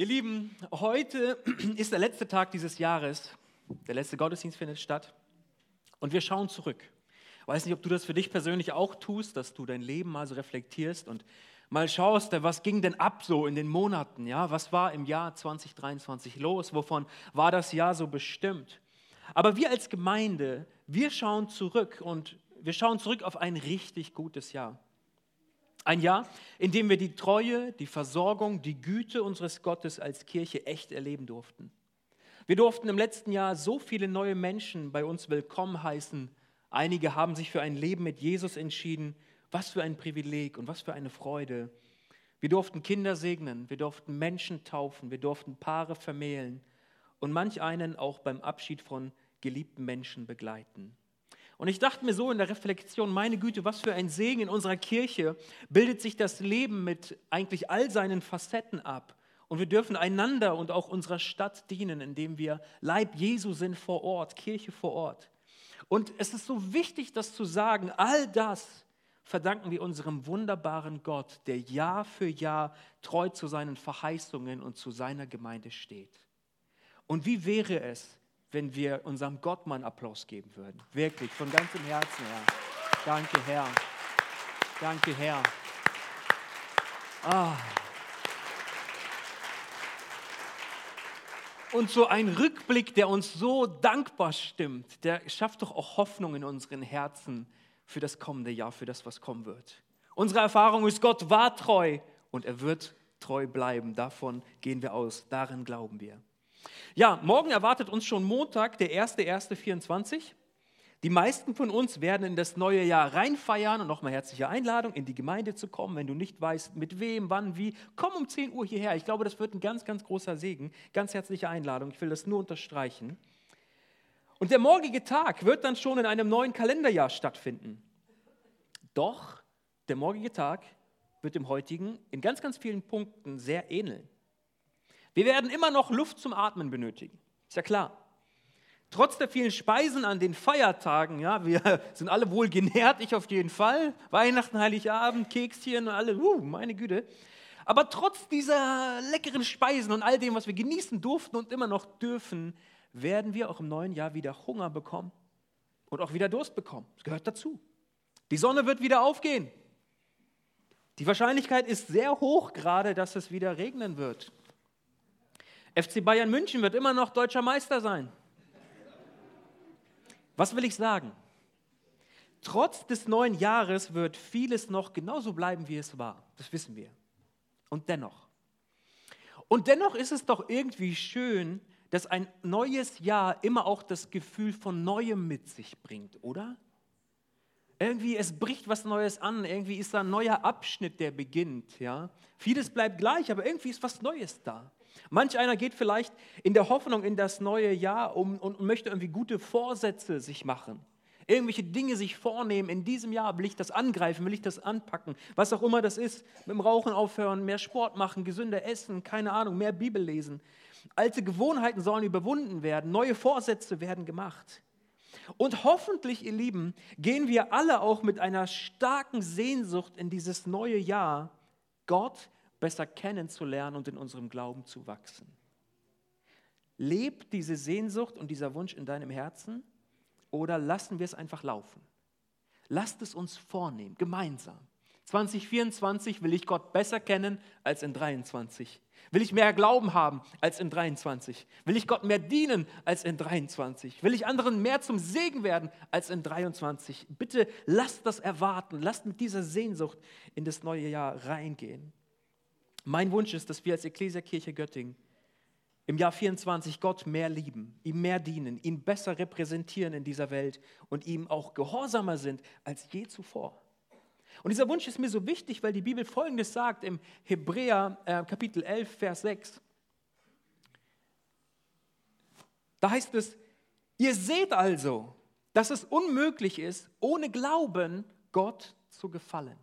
Ihr Lieben, heute ist der letzte Tag dieses Jahres. Der letzte Gottesdienst findet statt. Und wir schauen zurück. Ich weiß nicht, ob du das für dich persönlich auch tust, dass du dein Leben mal so reflektierst und mal schaust, was ging denn ab so in den Monaten? Ja? Was war im Jahr 2023 los? Wovon war das Jahr so bestimmt? Aber wir als Gemeinde, wir schauen zurück und wir schauen zurück auf ein richtig gutes Jahr. Ein Jahr, in dem wir die Treue, die Versorgung, die Güte unseres Gottes als Kirche echt erleben durften. Wir durften im letzten Jahr so viele neue Menschen bei uns willkommen heißen. Einige haben sich für ein Leben mit Jesus entschieden. Was für ein Privileg und was für eine Freude. Wir durften Kinder segnen, wir durften Menschen taufen, wir durften Paare vermählen und manch einen auch beim Abschied von geliebten Menschen begleiten. Und ich dachte mir so in der Reflexion, meine Güte, was für ein Segen in unserer Kirche bildet sich das Leben mit eigentlich all seinen Facetten ab. Und wir dürfen einander und auch unserer Stadt dienen, indem wir Leib Jesu sind vor Ort, Kirche vor Ort. Und es ist so wichtig, das zu sagen, all das verdanken wir unserem wunderbaren Gott, der Jahr für Jahr treu zu seinen Verheißungen und zu seiner Gemeinde steht. Und wie wäre es, wenn wir unserem Gott mal einen Applaus geben würden. Wirklich, von ganzem Herzen, Herr. Danke, Herr. Danke, Herr. Ah. Und so ein Rückblick, der uns so dankbar stimmt, der schafft doch auch Hoffnung in unseren Herzen für das kommende Jahr, für das, was kommen wird. Unsere Erfahrung ist, Gott war treu und er wird treu bleiben. Davon gehen wir aus, darin glauben wir. Ja, morgen erwartet uns schon Montag, der 1.1.24. Die meisten von uns werden in das neue Jahr reinfeiern und nochmal herzliche Einladung, in die Gemeinde zu kommen. Wenn du nicht weißt, mit wem, wann, wie, komm um 10 Uhr hierher. Ich glaube, das wird ein ganz, ganz großer Segen. Ganz herzliche Einladung. Ich will das nur unterstreichen. Und der morgige Tag wird dann schon in einem neuen Kalenderjahr stattfinden. Doch der morgige Tag wird dem heutigen in ganz, ganz vielen Punkten sehr ähneln. Wir werden immer noch Luft zum Atmen benötigen. Ist ja klar. Trotz der vielen Speisen an den Feiertagen, ja, wir sind alle wohl genährt, ich auf jeden Fall. Weihnachten, Heiligabend, Kekschen und alle, uh, meine Güte. Aber trotz dieser leckeren Speisen und all dem, was wir genießen durften und immer noch dürfen, werden wir auch im neuen Jahr wieder Hunger bekommen und auch wieder Durst bekommen. Das gehört dazu. Die Sonne wird wieder aufgehen. Die Wahrscheinlichkeit ist sehr hoch gerade, dass es wieder regnen wird. FC Bayern München wird immer noch deutscher Meister sein. Was will ich sagen? Trotz des neuen Jahres wird vieles noch genauso bleiben, wie es war. Das wissen wir. Und dennoch. Und dennoch ist es doch irgendwie schön, dass ein neues Jahr immer auch das Gefühl von Neuem mit sich bringt, oder? Irgendwie, es bricht was Neues an, irgendwie ist da ein neuer Abschnitt, der beginnt. Ja? Vieles bleibt gleich, aber irgendwie ist was Neues da. Manch einer geht vielleicht in der Hoffnung in das neue Jahr um und möchte irgendwie gute Vorsätze sich machen. Irgendwelche Dinge sich vornehmen. In diesem Jahr will ich das angreifen, will ich das anpacken. Was auch immer das ist. Mit dem Rauchen aufhören, mehr Sport machen, gesünder essen, keine Ahnung, mehr Bibel lesen. Alte Gewohnheiten sollen überwunden werden. Neue Vorsätze werden gemacht. Und hoffentlich, ihr Lieben, gehen wir alle auch mit einer starken Sehnsucht in dieses neue Jahr, Gott besser kennenzulernen und in unserem Glauben zu wachsen. Lebt diese Sehnsucht und dieser Wunsch in deinem Herzen oder lassen wir es einfach laufen? Lasst es uns vornehmen, gemeinsam. 2024 will ich Gott besser kennen als in 23. Will ich mehr Glauben haben als in 23? Will ich Gott mehr dienen als in 23? Will ich anderen mehr zum Segen werden als in 23? Bitte lasst das erwarten. Lasst mit dieser Sehnsucht in das neue Jahr reingehen. Mein Wunsch ist, dass wir als Ekklesiakirche Göttingen im Jahr 24 Gott mehr lieben, ihm mehr dienen, ihn besser repräsentieren in dieser Welt und ihm auch gehorsamer sind als je zuvor. Und dieser Wunsch ist mir so wichtig, weil die Bibel Folgendes sagt im Hebräer äh, Kapitel 11, Vers 6. Da heißt es, ihr seht also, dass es unmöglich ist, ohne Glauben Gott zu gefallen.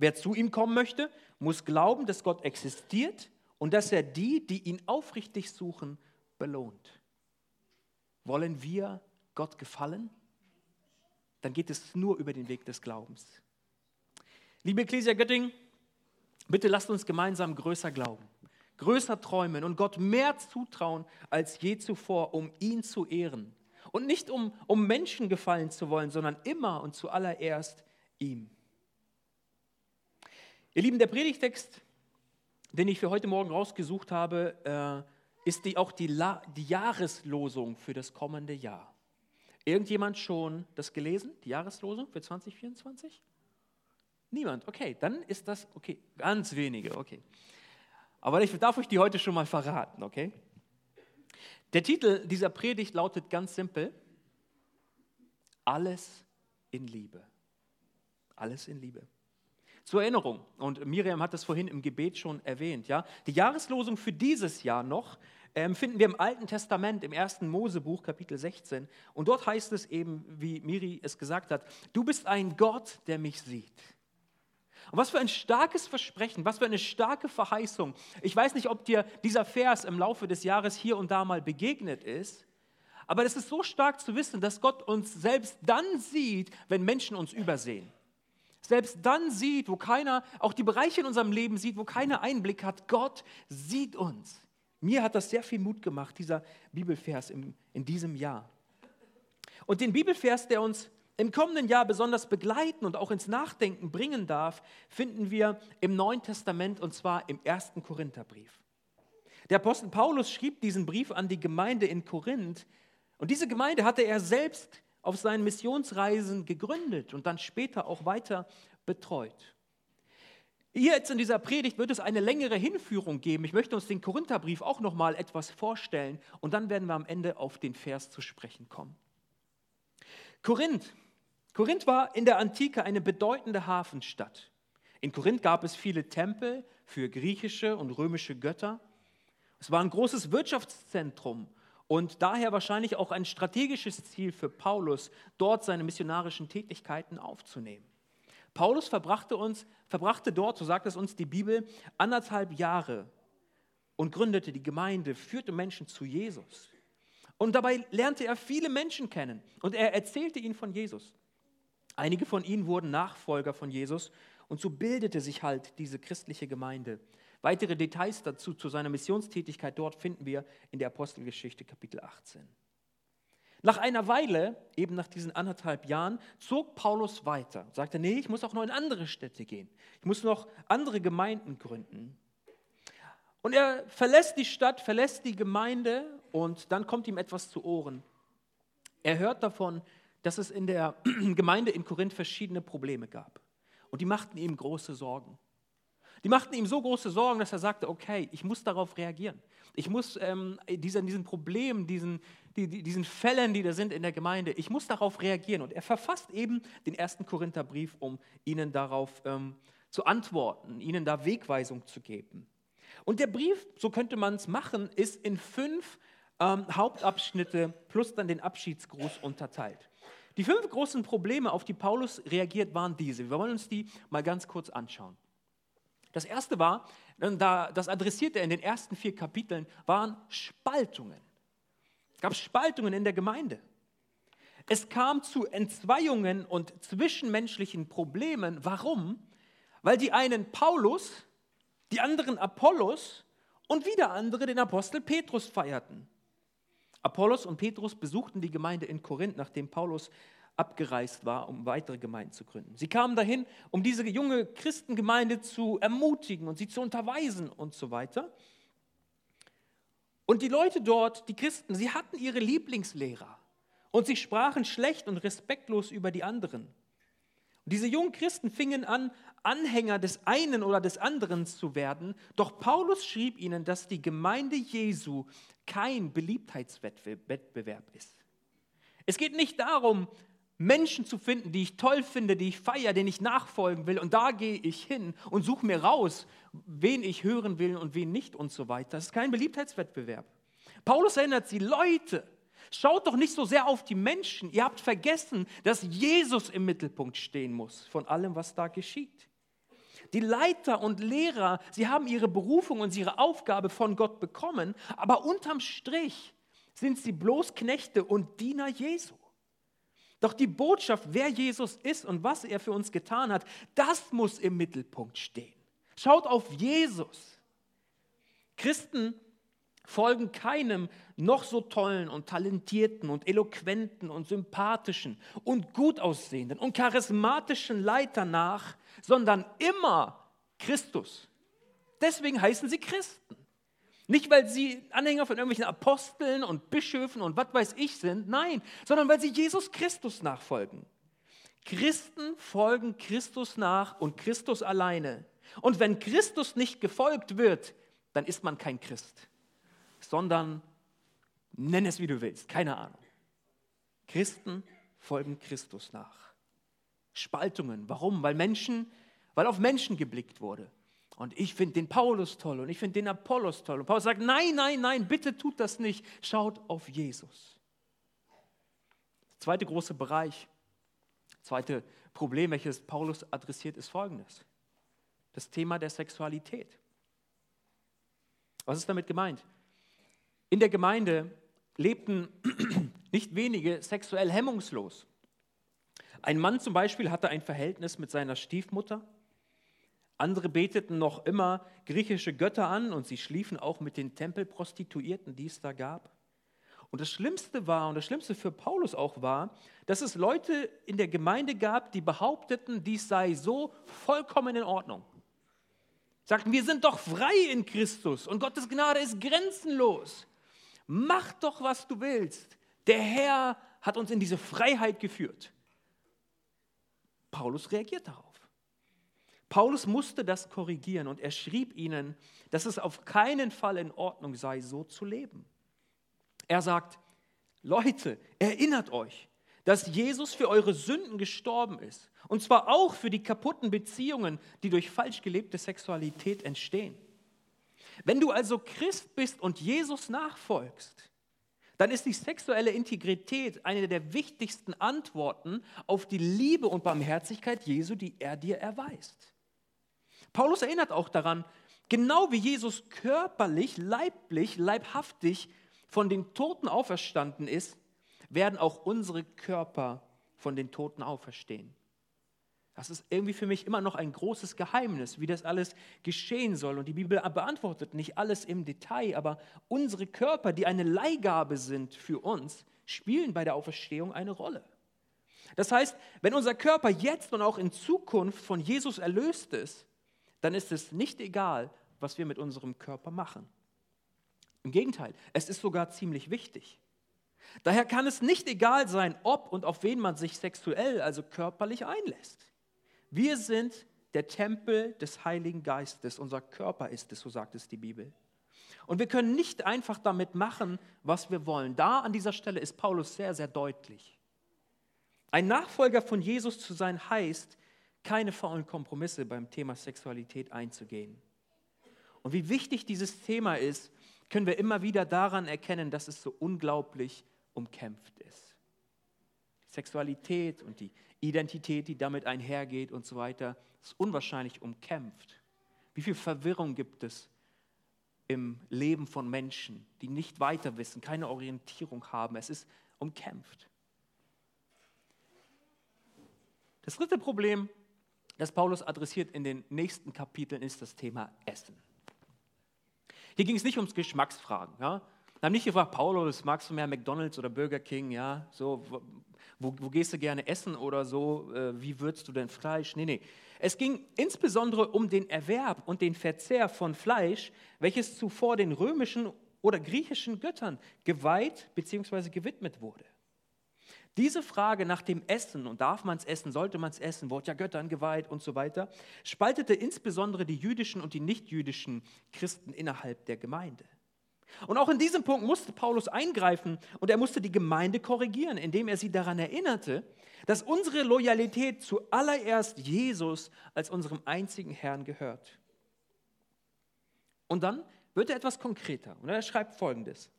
Wer zu ihm kommen möchte, muss glauben, dass Gott existiert und dass er die, die ihn aufrichtig suchen, belohnt. Wollen wir Gott gefallen? Dann geht es nur über den Weg des Glaubens. Liebe Ecclesia Göttingen, bitte lasst uns gemeinsam größer glauben, größer träumen und Gott mehr zutrauen als je zuvor, um ihn zu ehren. Und nicht um, um Menschen gefallen zu wollen, sondern immer und zuallererst ihm. Ihr Lieben, der Predigtext, den ich für heute Morgen rausgesucht habe, äh, ist die, auch die, La die Jahreslosung für das kommende Jahr. Irgendjemand schon das gelesen, die Jahreslosung für 2024? Niemand, okay, dann ist das, okay, ganz wenige, okay. Aber ich darf euch die heute schon mal verraten, okay? Der Titel dieser Predigt lautet ganz simpel, alles in Liebe. Alles in Liebe. Zur Erinnerung, und Miriam hat das vorhin im Gebet schon erwähnt, ja, die Jahreslosung für dieses Jahr noch ähm, finden wir im Alten Testament, im ersten Mosebuch, Kapitel 16. Und dort heißt es eben, wie Miri es gesagt hat, du bist ein Gott, der mich sieht. Und was für ein starkes Versprechen, was für eine starke Verheißung. Ich weiß nicht, ob dir dieser Vers im Laufe des Jahres hier und da mal begegnet ist, aber es ist so stark zu wissen, dass Gott uns selbst dann sieht, wenn Menschen uns übersehen. Selbst dann sieht, wo keiner, auch die Bereiche in unserem Leben sieht, wo keiner Einblick hat, Gott sieht uns. Mir hat das sehr viel Mut gemacht, dieser Bibelvers in, in diesem Jahr. Und den Bibelvers, der uns im kommenden Jahr besonders begleiten und auch ins Nachdenken bringen darf, finden wir im Neuen Testament und zwar im ersten Korintherbrief. Der Apostel Paulus schrieb diesen Brief an die Gemeinde in Korinth und diese Gemeinde hatte er selbst auf seinen Missionsreisen gegründet und dann später auch weiter betreut. Hier jetzt in dieser Predigt wird es eine längere Hinführung geben. Ich möchte uns den Korintherbrief auch noch mal etwas vorstellen und dann werden wir am Ende auf den Vers zu sprechen kommen. Korinth Korinth war in der Antike eine bedeutende Hafenstadt. In Korinth gab es viele Tempel für griechische und römische Götter. Es war ein großes Wirtschaftszentrum und daher wahrscheinlich auch ein strategisches Ziel für Paulus, dort seine missionarischen Tätigkeiten aufzunehmen. Paulus verbrachte, uns, verbrachte dort, so sagt es uns die Bibel, anderthalb Jahre und gründete die Gemeinde, führte Menschen zu Jesus. Und dabei lernte er viele Menschen kennen und er erzählte ihnen von Jesus. Einige von ihnen wurden Nachfolger von Jesus und so bildete sich halt diese christliche Gemeinde. Weitere Details dazu zu seiner Missionstätigkeit dort finden wir in der Apostelgeschichte Kapitel 18. Nach einer Weile, eben nach diesen anderthalb Jahren, zog Paulus weiter und sagte, nee, ich muss auch noch in andere Städte gehen. Ich muss noch andere Gemeinden gründen. Und er verlässt die Stadt, verlässt die Gemeinde und dann kommt ihm etwas zu Ohren. Er hört davon, dass es in der Gemeinde in Korinth verschiedene Probleme gab. Und die machten ihm große Sorgen. Die machten ihm so große Sorgen, dass er sagte, okay, ich muss darauf reagieren. Ich muss ähm, diesen, diesen Problemen, diesen, die, diesen Fällen, die da sind in der Gemeinde, ich muss darauf reagieren. Und er verfasst eben den ersten Korintherbrief, um ihnen darauf ähm, zu antworten, ihnen da Wegweisung zu geben. Und der Brief, so könnte man es machen, ist in fünf ähm, Hauptabschnitte plus dann den Abschiedsgruß unterteilt. Die fünf großen Probleme, auf die Paulus reagiert, waren diese. Wir wollen uns die mal ganz kurz anschauen. Das erste war, das adressiert er in den ersten vier Kapiteln, waren Spaltungen. Es gab Spaltungen in der Gemeinde. Es kam zu Entzweiungen und zwischenmenschlichen Problemen. Warum? Weil die einen Paulus, die anderen Apollos und wieder andere den Apostel Petrus feierten. Apollos und Petrus besuchten die Gemeinde in Korinth, nachdem Paulus abgereist war, um weitere Gemeinden zu gründen. Sie kamen dahin, um diese junge Christengemeinde zu ermutigen und sie zu unterweisen und so weiter. Und die Leute dort, die Christen, sie hatten ihre Lieblingslehrer und sie sprachen schlecht und respektlos über die anderen. Und diese jungen Christen fingen an, Anhänger des einen oder des anderen zu werden, doch Paulus schrieb ihnen, dass die Gemeinde Jesu kein Beliebtheitswettbewerb ist. Es geht nicht darum, Menschen zu finden, die ich toll finde, die ich feiere, denen ich nachfolgen will. Und da gehe ich hin und suche mir raus, wen ich hören will und wen nicht und so weiter. Das ist kein Beliebtheitswettbewerb. Paulus erinnert sie, Leute, schaut doch nicht so sehr auf die Menschen. Ihr habt vergessen, dass Jesus im Mittelpunkt stehen muss von allem, was da geschieht. Die Leiter und Lehrer, sie haben ihre Berufung und ihre Aufgabe von Gott bekommen, aber unterm Strich sind sie bloß Knechte und Diener Jesu. Doch die Botschaft, wer Jesus ist und was er für uns getan hat, das muss im Mittelpunkt stehen. Schaut auf Jesus. Christen folgen keinem noch so tollen und talentierten und eloquenten und sympathischen und gut aussehenden und charismatischen Leiter nach, sondern immer Christus. Deswegen heißen sie Christen. Nicht, weil sie Anhänger von irgendwelchen Aposteln und Bischöfen und was weiß ich sind, nein, sondern weil sie Jesus Christus nachfolgen. Christen folgen Christus nach und Christus alleine. Und wenn Christus nicht gefolgt wird, dann ist man kein Christ sondern nenn es wie du willst, keine Ahnung. Christen folgen Christus nach. Spaltungen, warum? Weil Menschen, weil auf Menschen geblickt wurde. Und ich finde den Paulus toll und ich finde den Apollos toll. Und Paulus sagt, nein, nein, nein, bitte tut das nicht. Schaut auf Jesus. zweite große Bereich, zweite Problem, welches Paulus adressiert, ist folgendes. Das Thema der Sexualität. Was ist damit gemeint? In der Gemeinde lebten nicht wenige sexuell hemmungslos. Ein Mann zum Beispiel hatte ein Verhältnis mit seiner Stiefmutter. Andere beteten noch immer griechische Götter an und sie schliefen auch mit den Tempelprostituierten, die es da gab. Und das Schlimmste war, und das Schlimmste für Paulus auch war, dass es Leute in der Gemeinde gab, die behaupteten, dies sei so vollkommen in Ordnung. Sagten, wir sind doch frei in Christus und Gottes Gnade ist grenzenlos mach doch, was du willst. Der Herr hat uns in diese Freiheit geführt. Paulus reagiert darauf. Paulus musste das korrigieren und er schrieb ihnen, dass es auf keinen Fall in Ordnung sei, so zu leben. Er sagt, Leute, erinnert euch, dass Jesus für eure Sünden gestorben ist. Und zwar auch für die kaputten Beziehungen, die durch falsch gelebte Sexualität entstehen. Wenn du also Christ bist und Jesus nachfolgst, dann ist die sexuelle Integrität eine der wichtigsten Antworten auf die Liebe und Barmherzigkeit Jesu, die er dir erweist. Paulus erinnert auch daran, genau wie Jesus körperlich, leiblich, leibhaftig von den Toten auferstanden ist, werden auch unsere Körper von den Toten auferstehen. Das ist irgendwie für mich immer noch ein großes Geheimnis, wie das alles geschehen soll. Und die Bibel beantwortet nicht alles im Detail, aber unsere Körper, die eine Leihgabe sind für uns, spielen bei der Auferstehung eine Rolle. Das heißt, wenn unser Körper jetzt und auch in Zukunft von Jesus erlöst ist, dann ist es nicht egal, was wir mit unserem Körper machen. Im Gegenteil, es ist sogar ziemlich wichtig. Daher kann es nicht egal sein, ob und auf wen man sich sexuell, also körperlich einlässt. Wir sind der Tempel des Heiligen Geistes. Unser Körper ist es, so sagt es die Bibel. Und wir können nicht einfach damit machen, was wir wollen. Da an dieser Stelle ist Paulus sehr, sehr deutlich. Ein Nachfolger von Jesus zu sein heißt, keine faulen Kompromisse beim Thema Sexualität einzugehen. Und wie wichtig dieses Thema ist, können wir immer wieder daran erkennen, dass es so unglaublich umkämpft ist. Sexualität und die Identität, die damit einhergeht und so weiter, ist unwahrscheinlich umkämpft. Wie viel Verwirrung gibt es im Leben von Menschen, die nicht weiter wissen, keine Orientierung haben. Es ist umkämpft. Das dritte Problem, das Paulus adressiert in den nächsten Kapiteln, ist das Thema Essen. Hier ging es nicht ums Geschmacksfragen. Ja? Wir haben nicht gefragt, Paulus, magst du mehr McDonalds oder Burger King? Ja, so, wo, wo gehst du gerne essen oder so? Äh, wie würzt du denn Fleisch? Nee, nee. Es ging insbesondere um den Erwerb und den Verzehr von Fleisch, welches zuvor den römischen oder griechischen Göttern geweiht bzw. gewidmet wurde. Diese Frage nach dem Essen und darf man es essen, sollte man es essen, wurde ja Göttern geweiht und so weiter, spaltete insbesondere die jüdischen und die nichtjüdischen Christen innerhalb der Gemeinde. Und auch in diesem Punkt musste Paulus eingreifen und er musste die Gemeinde korrigieren, indem er sie daran erinnerte, dass unsere Loyalität zuallererst Jesus als unserem einzigen Herrn gehört. Und dann wird er etwas konkreter und er schreibt folgendes.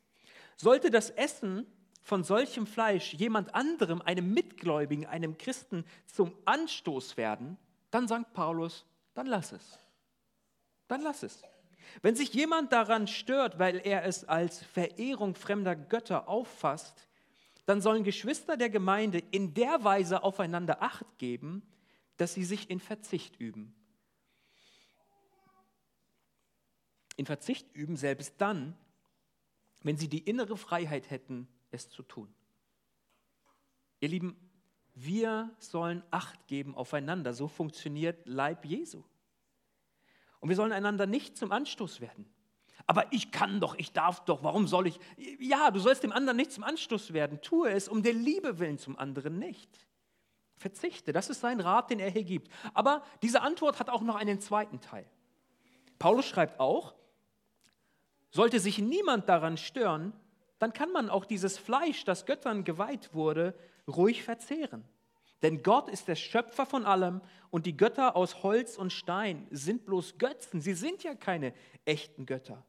Sollte das Essen von solchem Fleisch jemand anderem, einem Mitgläubigen, einem Christen zum Anstoß werden, dann sagt Paulus, dann lass es. Dann lass es. Wenn sich jemand daran stört, weil er es als Verehrung fremder Götter auffasst, dann sollen Geschwister der Gemeinde in der Weise aufeinander acht geben, dass sie sich in Verzicht üben. in Verzicht üben, selbst dann, wenn sie die innere Freiheit hätten, es zu tun. Ihr Lieben, wir sollen Acht geben aufeinander. So funktioniert Leib Jesu. Und wir sollen einander nicht zum Anstoß werden. Aber ich kann doch, ich darf doch, warum soll ich? Ja, du sollst dem anderen nicht zum Anstoß werden. Tue es um der Liebe willen zum anderen nicht. Verzichte, das ist sein Rat, den er hier gibt. Aber diese Antwort hat auch noch einen zweiten Teil. Paulus schreibt auch, sollte sich niemand daran stören, dann kann man auch dieses Fleisch, das Göttern geweiht wurde, ruhig verzehren. Denn Gott ist der Schöpfer von allem und die Götter aus Holz und Stein sind bloß Götzen. Sie sind ja keine echten Götter.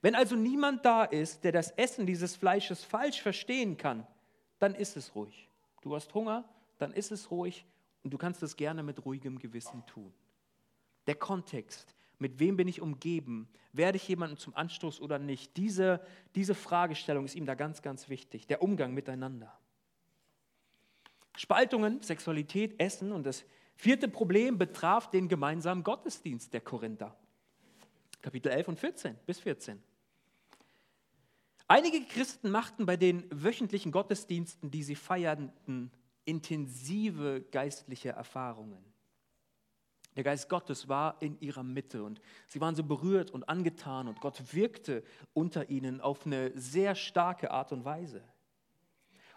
Wenn also niemand da ist, der das Essen dieses Fleisches falsch verstehen kann, dann ist es ruhig. Du hast Hunger, dann ist es ruhig und du kannst es gerne mit ruhigem Gewissen tun. Der Kontext, mit wem bin ich umgeben, werde ich jemanden zum Anstoß oder nicht, diese, diese Fragestellung ist ihm da ganz, ganz wichtig, der Umgang miteinander. Spaltungen, Sexualität, Essen und das vierte Problem betraf den gemeinsamen Gottesdienst der Korinther. Kapitel 11 und 14 bis 14. Einige Christen machten bei den wöchentlichen Gottesdiensten, die sie feierten, intensive geistliche Erfahrungen. Der Geist Gottes war in ihrer Mitte und sie waren so berührt und angetan und Gott wirkte unter ihnen auf eine sehr starke Art und Weise.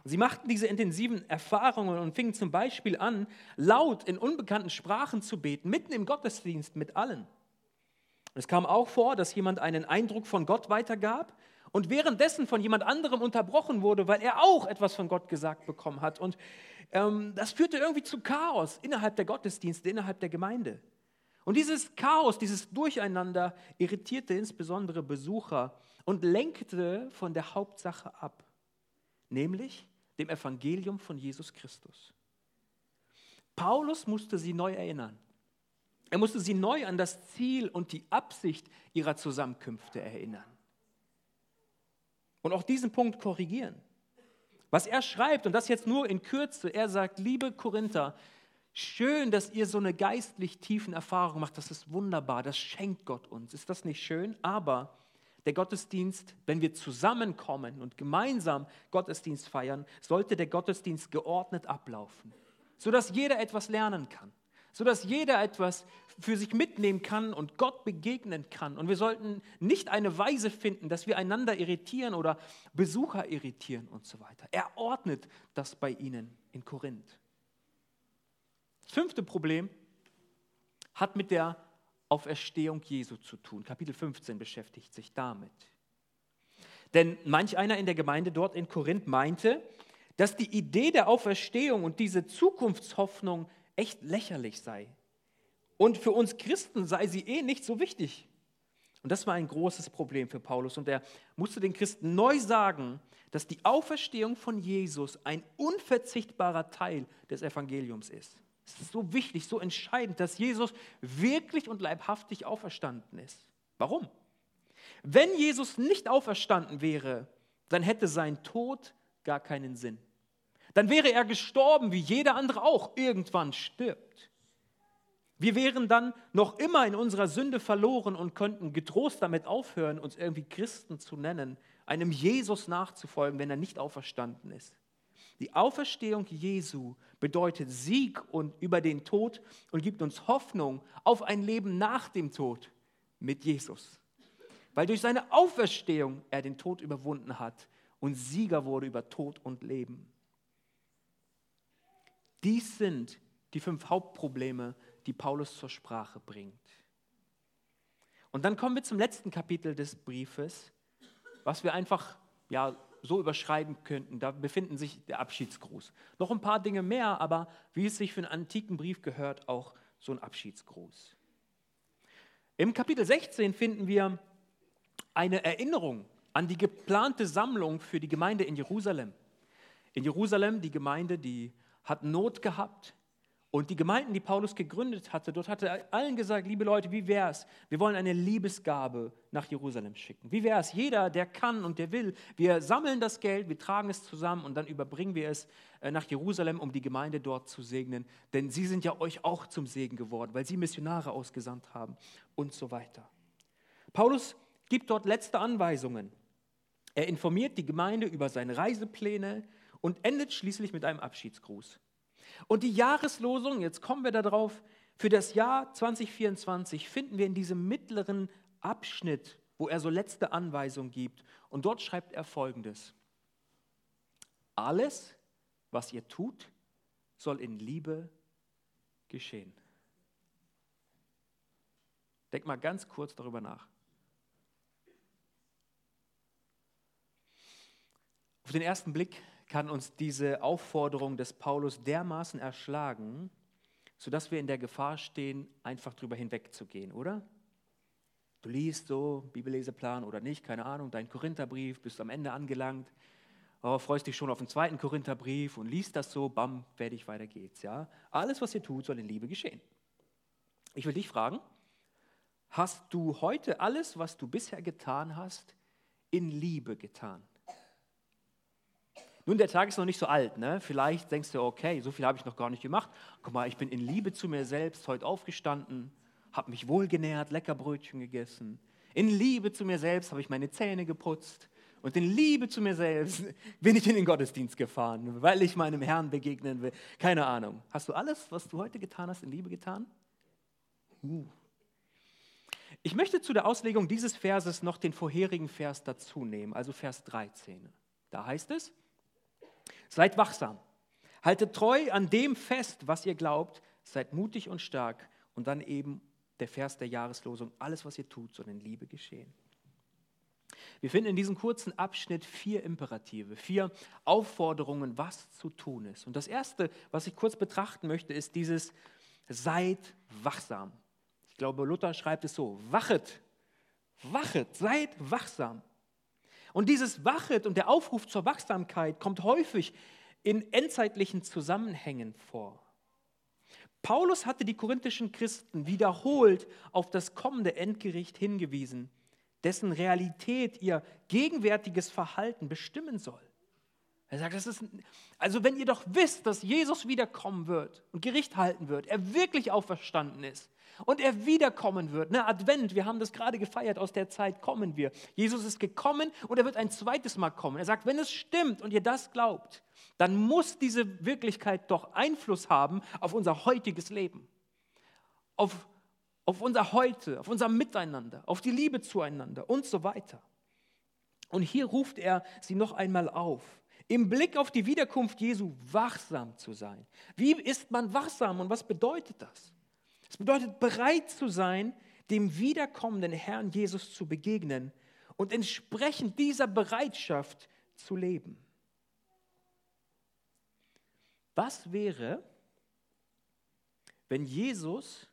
Und sie machten diese intensiven Erfahrungen und fingen zum Beispiel an, laut in unbekannten Sprachen zu beten, mitten im Gottesdienst mit allen. Es kam auch vor, dass jemand einen Eindruck von Gott weitergab und währenddessen von jemand anderem unterbrochen wurde, weil er auch etwas von Gott gesagt bekommen hat. Und ähm, das führte irgendwie zu Chaos innerhalb der Gottesdienste, innerhalb der Gemeinde. Und dieses Chaos, dieses Durcheinander irritierte insbesondere Besucher und lenkte von der Hauptsache ab, nämlich dem Evangelium von Jesus Christus. Paulus musste sie neu erinnern. Er musste sie neu an das Ziel und die Absicht ihrer Zusammenkünfte erinnern. Und auch diesen Punkt korrigieren. Was er schreibt, und das jetzt nur in Kürze, er sagt, liebe Korinther, schön, dass ihr so eine geistlich tiefen Erfahrung macht, das ist wunderbar, das schenkt Gott uns. Ist das nicht schön? Aber der Gottesdienst, wenn wir zusammenkommen und gemeinsam Gottesdienst feiern, sollte der Gottesdienst geordnet ablaufen, sodass jeder etwas lernen kann, sodass jeder etwas für sich mitnehmen kann und Gott begegnen kann. Und wir sollten nicht eine Weise finden, dass wir einander irritieren oder Besucher irritieren und so weiter. Er ordnet das bei ihnen in Korinth. Das fünfte Problem hat mit der Auferstehung Jesu zu tun. Kapitel 15 beschäftigt sich damit. Denn manch einer in der Gemeinde dort in Korinth meinte, dass die Idee der Auferstehung und diese Zukunftshoffnung echt lächerlich sei. Und für uns Christen sei sie eh nicht so wichtig. Und das war ein großes Problem für Paulus. Und er musste den Christen neu sagen, dass die Auferstehung von Jesus ein unverzichtbarer Teil des Evangeliums ist. Es ist so wichtig, so entscheidend, dass Jesus wirklich und leibhaftig auferstanden ist. Warum? Wenn Jesus nicht auferstanden wäre, dann hätte sein Tod gar keinen Sinn. Dann wäre er gestorben, wie jeder andere auch irgendwann stirbt. Wir wären dann noch immer in unserer Sünde verloren und könnten getrost damit aufhören, uns irgendwie Christen zu nennen, einem Jesus nachzufolgen, wenn er nicht auferstanden ist. Die Auferstehung Jesu bedeutet Sieg und über den Tod und gibt uns Hoffnung auf ein Leben nach dem Tod mit Jesus. Weil durch seine Auferstehung er den Tod überwunden hat und Sieger wurde über Tod und Leben. Dies sind die fünf Hauptprobleme, die Paulus zur Sprache bringt. Und dann kommen wir zum letzten Kapitel des Briefes, was wir einfach ja, so überschreiben könnten. Da befinden sich der Abschiedsgruß. Noch ein paar Dinge mehr, aber wie es sich für einen antiken Brief gehört, auch so ein Abschiedsgruß. Im Kapitel 16 finden wir eine Erinnerung an die geplante Sammlung für die Gemeinde in Jerusalem. In Jerusalem, die Gemeinde, die hat Not gehabt, und die Gemeinden, die Paulus gegründet hatte, dort hatte er allen gesagt, liebe Leute, wie wäre es? Wir wollen eine Liebesgabe nach Jerusalem schicken. Wie wäre es? Jeder, der kann und der will, wir sammeln das Geld, wir tragen es zusammen und dann überbringen wir es äh, nach Jerusalem, um die Gemeinde dort zu segnen. Denn sie sind ja euch auch zum Segen geworden, weil sie Missionare ausgesandt haben und so weiter. Paulus gibt dort letzte Anweisungen. Er informiert die Gemeinde über seine Reisepläne und endet schließlich mit einem Abschiedsgruß. Und die Jahreslosung, jetzt kommen wir darauf, für das Jahr 2024 finden wir in diesem mittleren Abschnitt, wo er so letzte Anweisungen gibt. Und dort schreibt er folgendes. Alles, was ihr tut, soll in Liebe geschehen. Denk mal ganz kurz darüber nach. Auf den ersten Blick kann uns diese Aufforderung des Paulus dermaßen erschlagen, sodass wir in der Gefahr stehen, einfach drüber hinwegzugehen, oder? Du liest so, Bibelleseplan oder nicht, keine Ahnung, dein Korintherbrief, bist am Ende angelangt, oh, freust dich schon auf den zweiten Korintherbrief und liest das so, bam, fertig, weiter geht's. Ja? Alles, was ihr tut, soll in Liebe geschehen. Ich will dich fragen, hast du heute alles, was du bisher getan hast, in Liebe getan? Nun, der Tag ist noch nicht so alt. Ne? Vielleicht denkst du, okay, so viel habe ich noch gar nicht gemacht. Guck mal, ich bin in Liebe zu mir selbst heute aufgestanden, habe mich wohlgenährt, lecker Brötchen gegessen. In Liebe zu mir selbst habe ich meine Zähne geputzt. Und in Liebe zu mir selbst bin ich in den Gottesdienst gefahren, weil ich meinem Herrn begegnen will. Keine Ahnung. Hast du alles, was du heute getan hast, in Liebe getan? Uh. Ich möchte zu der Auslegung dieses Verses noch den vorherigen Vers dazu nehmen, also Vers 13. Da heißt es, Seid wachsam. Haltet treu an dem fest, was ihr glaubt. Seid mutig und stark. Und dann eben der Vers der Jahreslosung. Alles, was ihr tut, soll in Liebe geschehen. Wir finden in diesem kurzen Abschnitt vier Imperative, vier Aufforderungen, was zu tun ist. Und das Erste, was ich kurz betrachten möchte, ist dieses Seid wachsam. Ich glaube, Luther schreibt es so, wachet, wachet, seid wachsam. Und dieses Wachet und der Aufruf zur Wachsamkeit kommt häufig in endzeitlichen Zusammenhängen vor. Paulus hatte die korinthischen Christen wiederholt auf das kommende Endgericht hingewiesen, dessen Realität ihr gegenwärtiges Verhalten bestimmen soll. Er sagt, das ist, also wenn ihr doch wisst, dass Jesus wiederkommen wird und Gericht halten wird, er wirklich auferstanden ist, und er wiederkommen wird. Ne, Advent, wir haben das gerade gefeiert, aus der Zeit kommen wir. Jesus ist gekommen und er wird ein zweites Mal kommen. Er sagt, wenn es stimmt und ihr das glaubt, dann muss diese Wirklichkeit doch Einfluss haben auf unser heutiges Leben, auf, auf unser Heute, auf unser Miteinander, auf die Liebe zueinander und so weiter. Und hier ruft er sie noch einmal auf, im Blick auf die Wiederkunft Jesu wachsam zu sein. Wie ist man wachsam und was bedeutet das? Es bedeutet, bereit zu sein, dem wiederkommenden Herrn Jesus zu begegnen und entsprechend dieser Bereitschaft zu leben. Was wäre, wenn Jesus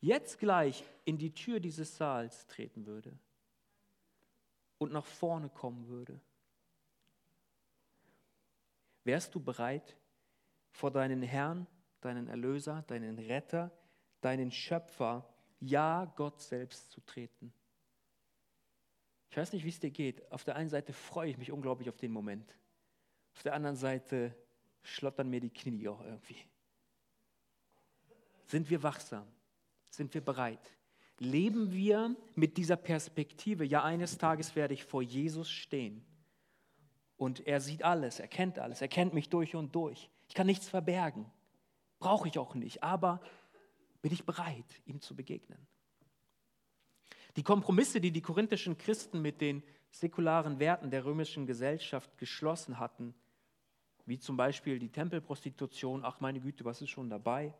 jetzt gleich in die Tür dieses Saals treten würde und nach vorne kommen würde? Wärst du bereit, vor deinen Herrn deinen Erlöser, deinen Retter, deinen Schöpfer, ja Gott selbst zu treten. Ich weiß nicht, wie es dir geht. Auf der einen Seite freue ich mich unglaublich auf den Moment. Auf der anderen Seite schlottern mir die Knie auch irgendwie. Sind wir wachsam? Sind wir bereit? Leben wir mit dieser Perspektive, ja eines Tages werde ich vor Jesus stehen und er sieht alles, er kennt alles, er kennt mich durch und durch. Ich kann nichts verbergen. Brauche ich auch nicht, aber bin ich bereit, ihm zu begegnen. Die Kompromisse, die die korinthischen Christen mit den säkularen Werten der römischen Gesellschaft geschlossen hatten, wie zum Beispiel die Tempelprostitution, ach meine Güte, was ist schon dabei?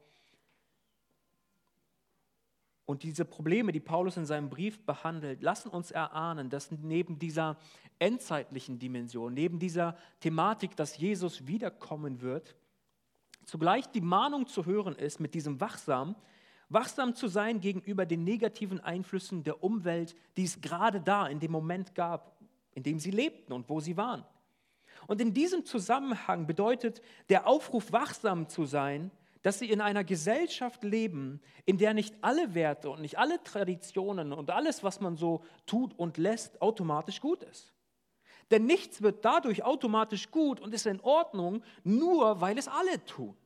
Und diese Probleme, die Paulus in seinem Brief behandelt, lassen uns erahnen, dass neben dieser endzeitlichen Dimension, neben dieser Thematik, dass Jesus wiederkommen wird, zugleich die Mahnung zu hören ist, mit diesem Wachsam, wachsam zu sein gegenüber den negativen Einflüssen der Umwelt, die es gerade da in dem Moment gab, in dem sie lebten und wo sie waren. Und in diesem Zusammenhang bedeutet der Aufruf, wachsam zu sein, dass sie in einer Gesellschaft leben, in der nicht alle Werte und nicht alle Traditionen und alles, was man so tut und lässt, automatisch gut ist. Denn nichts wird dadurch automatisch gut und ist in Ordnung, nur weil es alle tun.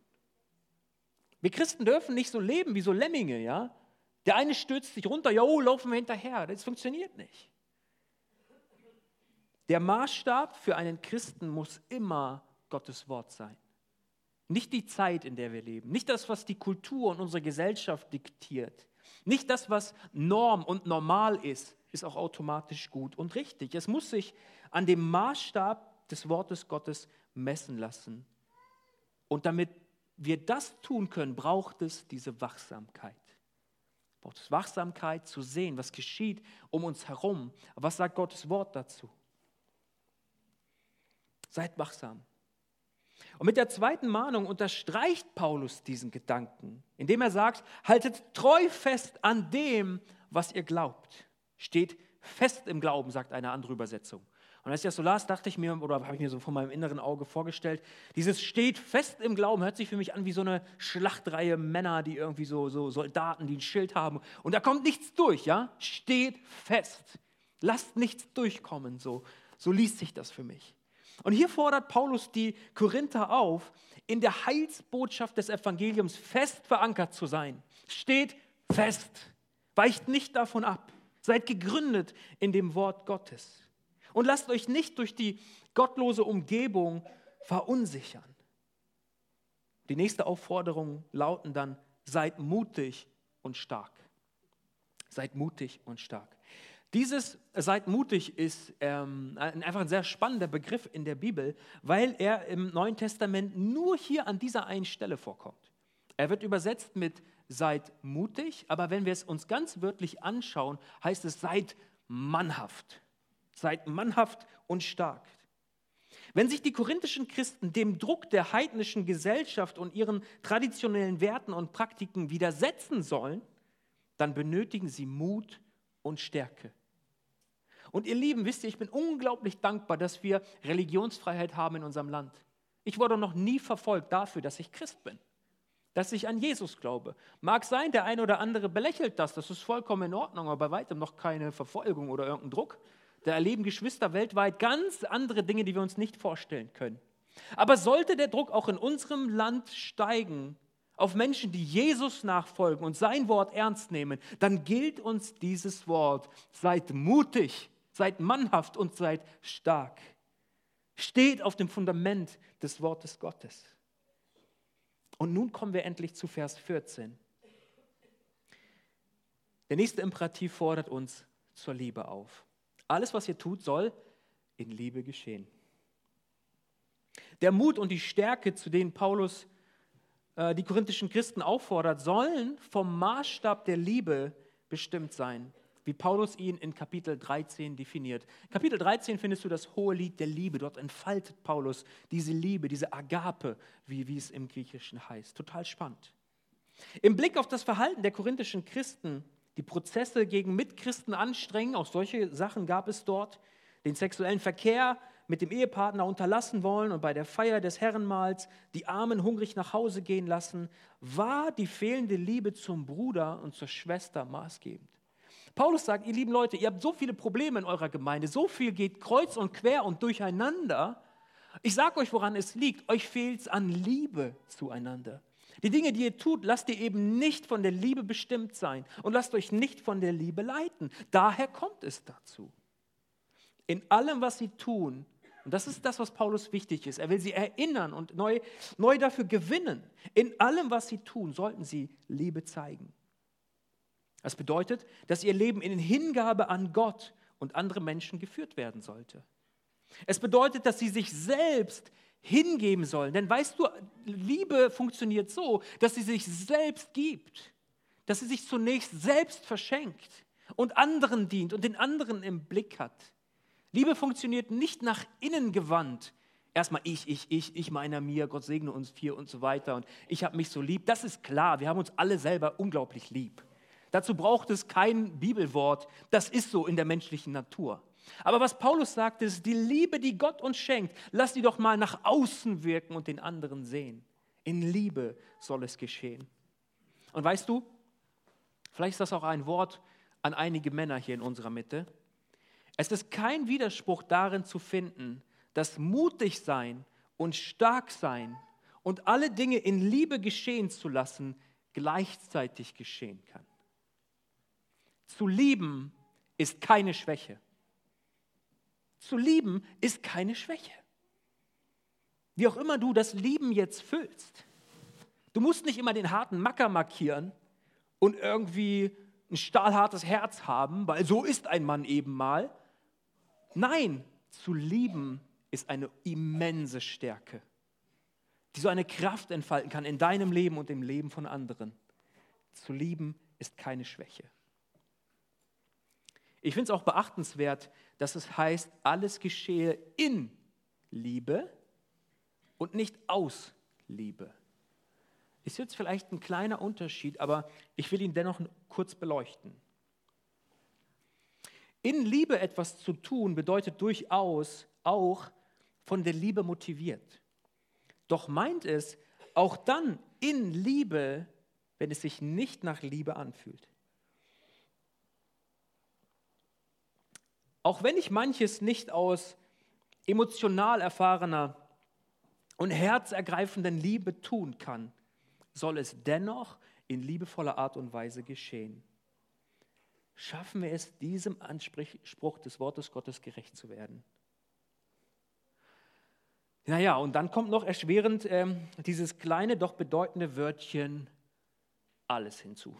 Wir Christen dürfen nicht so leben wie so Lemminge, ja? Der eine stürzt sich runter, jo, laufen wir hinterher. Das funktioniert nicht. Der Maßstab für einen Christen muss immer Gottes Wort sein. Nicht die Zeit, in der wir leben, nicht das, was die Kultur und unsere Gesellschaft diktiert, nicht das, was Norm und normal ist, ist auch automatisch gut und richtig. Es muss sich an dem Maßstab des Wortes Gottes messen lassen. Und damit wir das tun können, braucht es diese Wachsamkeit. Braucht es Wachsamkeit zu sehen, was geschieht um uns herum. Was sagt Gottes Wort dazu? Seid wachsam. Und mit der zweiten Mahnung unterstreicht Paulus diesen Gedanken, indem er sagt, haltet treu fest an dem, was ihr glaubt. Steht fest im Glauben, sagt eine andere Übersetzung. Und als ich das so las, dachte ich mir, oder habe ich mir so von meinem inneren Auge vorgestellt, dieses steht fest im Glauben hört sich für mich an wie so eine Schlachtreihe Männer, die irgendwie so, so Soldaten, die ein Schild haben. Und da kommt nichts durch, ja? Steht fest. Lasst nichts durchkommen, so. So liest sich das für mich. Und hier fordert Paulus die Korinther auf, in der Heilsbotschaft des Evangeliums fest verankert zu sein. Steht fest. Weicht nicht davon ab. Seid gegründet in dem Wort Gottes. Und lasst euch nicht durch die gottlose Umgebung verunsichern. Die nächste Aufforderung lauten dann, seid mutig und stark. Seid mutig und stark. Dieses seid mutig ist ähm, einfach ein sehr spannender Begriff in der Bibel, weil er im Neuen Testament nur hier an dieser einen Stelle vorkommt. Er wird übersetzt mit seid mutig, aber wenn wir es uns ganz wörtlich anschauen, heißt es seid mannhaft. Seid mannhaft und stark. Wenn sich die korinthischen Christen dem Druck der heidnischen Gesellschaft und ihren traditionellen Werten und Praktiken widersetzen sollen, dann benötigen sie Mut und Stärke. Und ihr Lieben, wisst ihr, ich bin unglaublich dankbar, dass wir Religionsfreiheit haben in unserem Land. Ich wurde noch nie verfolgt dafür, dass ich Christ bin, dass ich an Jesus glaube. Mag sein, der eine oder andere belächelt das, das ist vollkommen in Ordnung, aber bei weitem noch keine Verfolgung oder irgendein Druck. Da erleben Geschwister weltweit ganz andere Dinge, die wir uns nicht vorstellen können. Aber sollte der Druck auch in unserem Land steigen, auf Menschen, die Jesus nachfolgen und sein Wort ernst nehmen, dann gilt uns dieses Wort. Seid mutig, Seid mannhaft und seid stark. Steht auf dem Fundament des Wortes Gottes. Und nun kommen wir endlich zu Vers 14. Der nächste Imperativ fordert uns zur Liebe auf. Alles, was ihr tut, soll in Liebe geschehen. Der Mut und die Stärke, zu denen Paulus äh, die korinthischen Christen auffordert, sollen vom Maßstab der Liebe bestimmt sein wie Paulus ihn in Kapitel 13 definiert. Kapitel 13 findest du das hohe Lied der Liebe. Dort entfaltet Paulus diese Liebe, diese Agape, wie, wie es im Griechischen heißt. Total spannend. Im Blick auf das Verhalten der korinthischen Christen, die Prozesse gegen Mitchristen anstrengen, auch solche Sachen gab es dort, den sexuellen Verkehr mit dem Ehepartner unterlassen wollen und bei der Feier des Herrenmahls die Armen hungrig nach Hause gehen lassen, war die fehlende Liebe zum Bruder und zur Schwester maßgebend. Paulus sagt, ihr lieben Leute, ihr habt so viele Probleme in eurer Gemeinde, so viel geht kreuz und quer und durcheinander. Ich sage euch, woran es liegt. Euch fehlt es an Liebe zueinander. Die Dinge, die ihr tut, lasst ihr eben nicht von der Liebe bestimmt sein und lasst euch nicht von der Liebe leiten. Daher kommt es dazu. In allem, was sie tun, und das ist das, was Paulus wichtig ist, er will sie erinnern und neu, neu dafür gewinnen. In allem, was sie tun, sollten sie Liebe zeigen. Das bedeutet, dass ihr Leben in Hingabe an Gott und andere Menschen geführt werden sollte. Es bedeutet, dass sie sich selbst hingeben sollen. Denn weißt du, Liebe funktioniert so, dass sie sich selbst gibt, dass sie sich zunächst selbst verschenkt und anderen dient und den anderen im Blick hat. Liebe funktioniert nicht nach innen gewandt. Erstmal ich, ich, ich, ich meiner mir, Gott segne uns vier und so weiter und ich habe mich so lieb. Das ist klar, wir haben uns alle selber unglaublich lieb. Dazu braucht es kein Bibelwort. Das ist so in der menschlichen Natur. Aber was Paulus sagt, ist, die Liebe, die Gott uns schenkt, lass die doch mal nach außen wirken und den anderen sehen. In Liebe soll es geschehen. Und weißt du, vielleicht ist das auch ein Wort an einige Männer hier in unserer Mitte. Es ist kein Widerspruch darin zu finden, dass mutig sein und stark sein und alle Dinge in Liebe geschehen zu lassen gleichzeitig geschehen kann. Zu lieben ist keine Schwäche. Zu lieben ist keine Schwäche. Wie auch immer du das Lieben jetzt füllst. Du musst nicht immer den harten Macker markieren und irgendwie ein stahlhartes Herz haben, weil so ist ein Mann eben mal. Nein, zu lieben ist eine immense Stärke, die so eine Kraft entfalten kann in deinem Leben und im Leben von anderen. Zu lieben ist keine Schwäche. Ich finde es auch beachtenswert, dass es heißt, alles geschehe in Liebe und nicht aus Liebe. Ist jetzt vielleicht ein kleiner Unterschied, aber ich will ihn dennoch kurz beleuchten. In Liebe etwas zu tun bedeutet durchaus auch von der Liebe motiviert. Doch meint es auch dann in Liebe, wenn es sich nicht nach Liebe anfühlt. Auch wenn ich manches nicht aus emotional erfahrener und herzergreifenden Liebe tun kann, soll es dennoch in liebevoller Art und Weise geschehen. Schaffen wir es, diesem Anspruch des Wortes Gottes gerecht zu werden? Naja, und dann kommt noch erschwerend ähm, dieses kleine, doch bedeutende Wörtchen alles hinzu.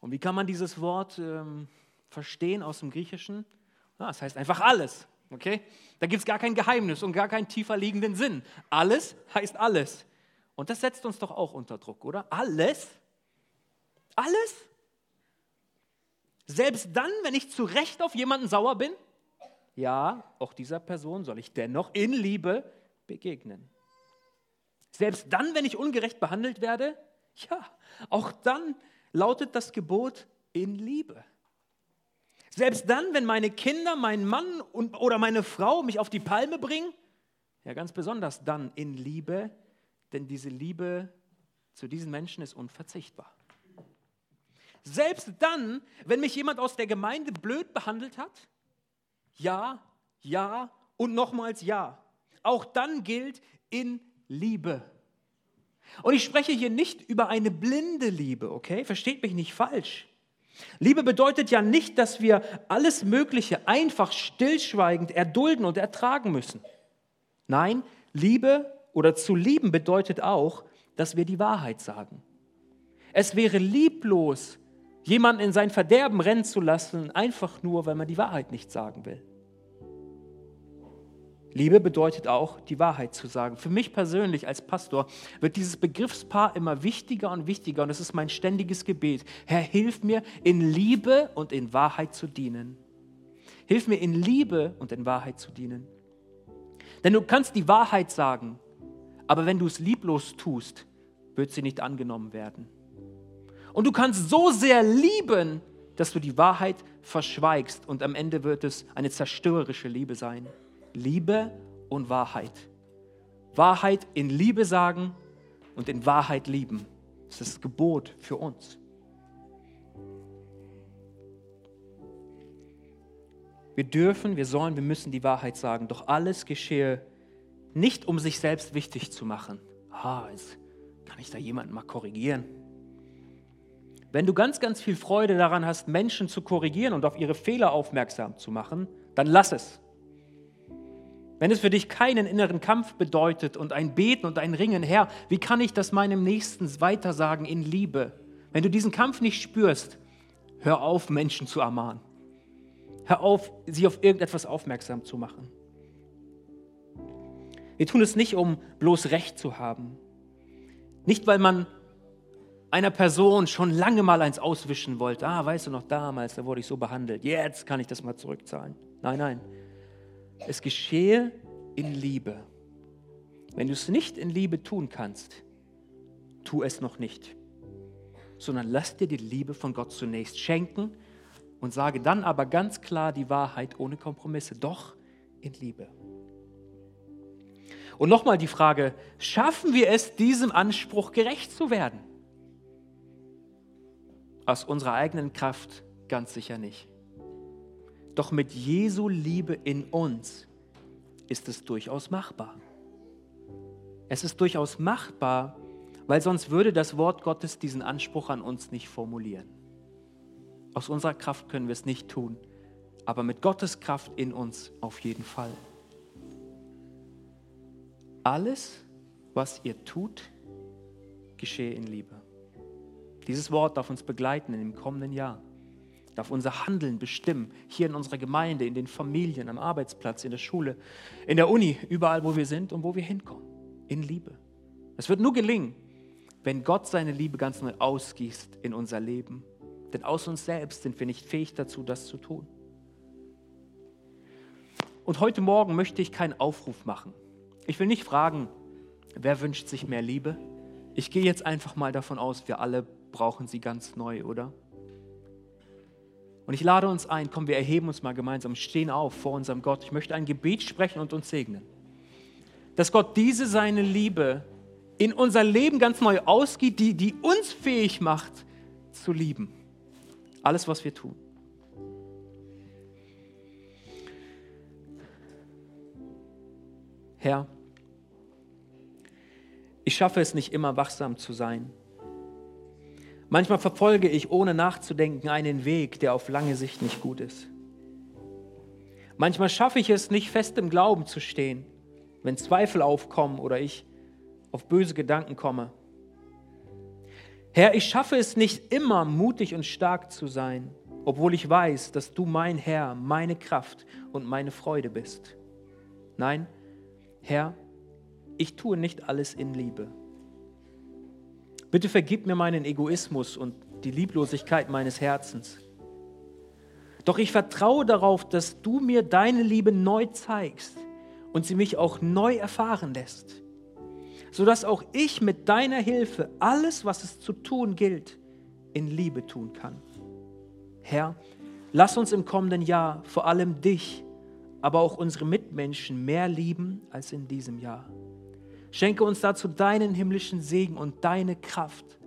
Und wie kann man dieses Wort ähm, verstehen aus dem Griechischen? Ja, das heißt einfach alles. Okay? Da gibt es gar kein Geheimnis und gar keinen tiefer liegenden Sinn. Alles heißt alles. Und das setzt uns doch auch unter Druck, oder? Alles? Alles? Selbst dann, wenn ich zu Recht auf jemanden sauer bin? Ja, auch dieser Person soll ich dennoch in Liebe begegnen. Selbst dann, wenn ich ungerecht behandelt werde? Ja, auch dann lautet das Gebot in Liebe. Selbst dann, wenn meine Kinder, mein Mann und, oder meine Frau mich auf die Palme bringen, ja ganz besonders dann in Liebe, denn diese Liebe zu diesen Menschen ist unverzichtbar. Selbst dann, wenn mich jemand aus der Gemeinde blöd behandelt hat, ja, ja und nochmals ja. Auch dann gilt in Liebe. Und ich spreche hier nicht über eine blinde Liebe, okay? Versteht mich nicht falsch. Liebe bedeutet ja nicht, dass wir alles Mögliche einfach stillschweigend erdulden und ertragen müssen. Nein, Liebe oder zu lieben bedeutet auch, dass wir die Wahrheit sagen. Es wäre lieblos, jemanden in sein Verderben rennen zu lassen, einfach nur, weil man die Wahrheit nicht sagen will. Liebe bedeutet auch, die Wahrheit zu sagen. Für mich persönlich als Pastor wird dieses Begriffspaar immer wichtiger und wichtiger und es ist mein ständiges Gebet. Herr, hilf mir in Liebe und in Wahrheit zu dienen. Hilf mir in Liebe und in Wahrheit zu dienen. Denn du kannst die Wahrheit sagen, aber wenn du es lieblos tust, wird sie nicht angenommen werden. Und du kannst so sehr lieben, dass du die Wahrheit verschweigst und am Ende wird es eine zerstörerische Liebe sein. Liebe und Wahrheit. Wahrheit in Liebe sagen und in Wahrheit lieben. Das ist das Gebot für uns. Wir dürfen, wir sollen, wir müssen die Wahrheit sagen. Doch alles geschehe nicht, um sich selbst wichtig zu machen. Ah, jetzt kann ich da jemanden mal korrigieren. Wenn du ganz, ganz viel Freude daran hast, Menschen zu korrigieren und auf ihre Fehler aufmerksam zu machen, dann lass es. Wenn es für dich keinen inneren Kampf bedeutet und ein Beten und ein Ringen, Herr, wie kann ich das meinem Nächsten weitersagen in Liebe? Wenn du diesen Kampf nicht spürst, hör auf, Menschen zu ermahnen. Hör auf, sie auf irgendetwas aufmerksam zu machen. Wir tun es nicht, um bloß Recht zu haben. Nicht, weil man einer Person schon lange mal eins auswischen wollte. Ah, weißt du noch, damals, da wurde ich so behandelt. Jetzt kann ich das mal zurückzahlen. Nein, nein. Es geschehe in Liebe. Wenn du es nicht in Liebe tun kannst, tu es noch nicht, sondern lass dir die Liebe von Gott zunächst schenken und sage dann aber ganz klar die Wahrheit ohne Kompromisse, doch in Liebe. Und nochmal die Frage, schaffen wir es, diesem Anspruch gerecht zu werden? Aus unserer eigenen Kraft ganz sicher nicht. Doch mit Jesu Liebe in uns ist es durchaus machbar. Es ist durchaus machbar, weil sonst würde das Wort Gottes diesen Anspruch an uns nicht formulieren. Aus unserer Kraft können wir es nicht tun, aber mit Gottes Kraft in uns auf jeden Fall. Alles, was ihr tut, geschehe in Liebe. Dieses Wort darf uns begleiten in dem kommenden Jahr, darf unser Handeln bestimmen, hier in unserer Gemeinde, in den Familien, am Arbeitsplatz, in der Schule, in der Uni, überall, wo wir sind und wo wir hinkommen, in Liebe. Es wird nur gelingen, wenn Gott seine Liebe ganz neu ausgießt in unser Leben. Denn aus uns selbst sind wir nicht fähig dazu, das zu tun. Und heute Morgen möchte ich keinen Aufruf machen. Ich will nicht fragen, wer wünscht sich mehr Liebe. Ich gehe jetzt einfach mal davon aus, wir alle brauchen sie ganz neu, oder? Und ich lade uns ein, komm, wir erheben uns mal gemeinsam, stehen auf vor unserem Gott. Ich möchte ein Gebet sprechen und uns segnen. Dass Gott diese seine Liebe in unser Leben ganz neu ausgeht, die, die uns fähig macht zu lieben. Alles, was wir tun. Herr, ich schaffe es nicht immer wachsam zu sein. Manchmal verfolge ich ohne nachzudenken einen Weg, der auf lange Sicht nicht gut ist. Manchmal schaffe ich es nicht fest im Glauben zu stehen, wenn Zweifel aufkommen oder ich auf böse Gedanken komme. Herr, ich schaffe es nicht immer mutig und stark zu sein, obwohl ich weiß, dass du mein Herr, meine Kraft und meine Freude bist. Nein, Herr, ich tue nicht alles in Liebe. Bitte vergib mir meinen Egoismus und die Lieblosigkeit meines Herzens. Doch ich vertraue darauf, dass du mir deine Liebe neu zeigst und sie mich auch neu erfahren lässt sodass auch ich mit deiner Hilfe alles, was es zu tun gilt, in Liebe tun kann. Herr, lass uns im kommenden Jahr vor allem dich, aber auch unsere Mitmenschen mehr lieben als in diesem Jahr. Schenke uns dazu deinen himmlischen Segen und deine Kraft.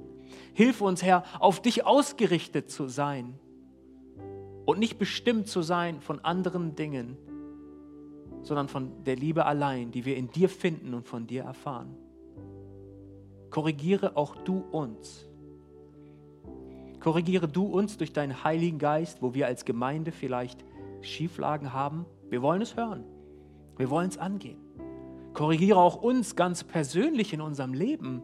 Hilf uns, Herr, auf dich ausgerichtet zu sein und nicht bestimmt zu sein von anderen Dingen, sondern von der Liebe allein, die wir in dir finden und von dir erfahren korrigiere auch du uns. Korrigiere du uns durch deinen Heiligen Geist, wo wir als Gemeinde vielleicht Schieflagen haben. Wir wollen es hören. Wir wollen es angehen. Korrigiere auch uns ganz persönlich in unserem Leben,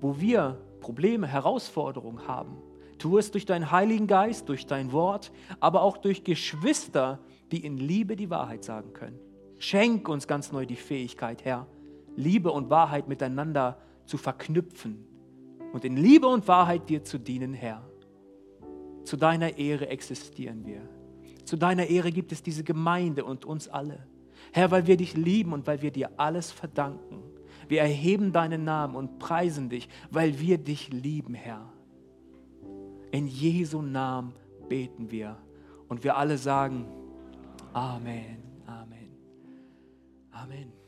wo wir Probleme, Herausforderungen haben. Tu es durch deinen Heiligen Geist, durch dein Wort, aber auch durch Geschwister, die in Liebe die Wahrheit sagen können. Schenk uns ganz neu die Fähigkeit, Herr, Liebe und Wahrheit miteinander zu verknüpfen und in Liebe und Wahrheit dir zu dienen, Herr. Zu deiner Ehre existieren wir. Zu deiner Ehre gibt es diese Gemeinde und uns alle. Herr, weil wir dich lieben und weil wir dir alles verdanken. Wir erheben deinen Namen und preisen dich, weil wir dich lieben, Herr. In Jesu Namen beten wir und wir alle sagen Amen, Amen, Amen.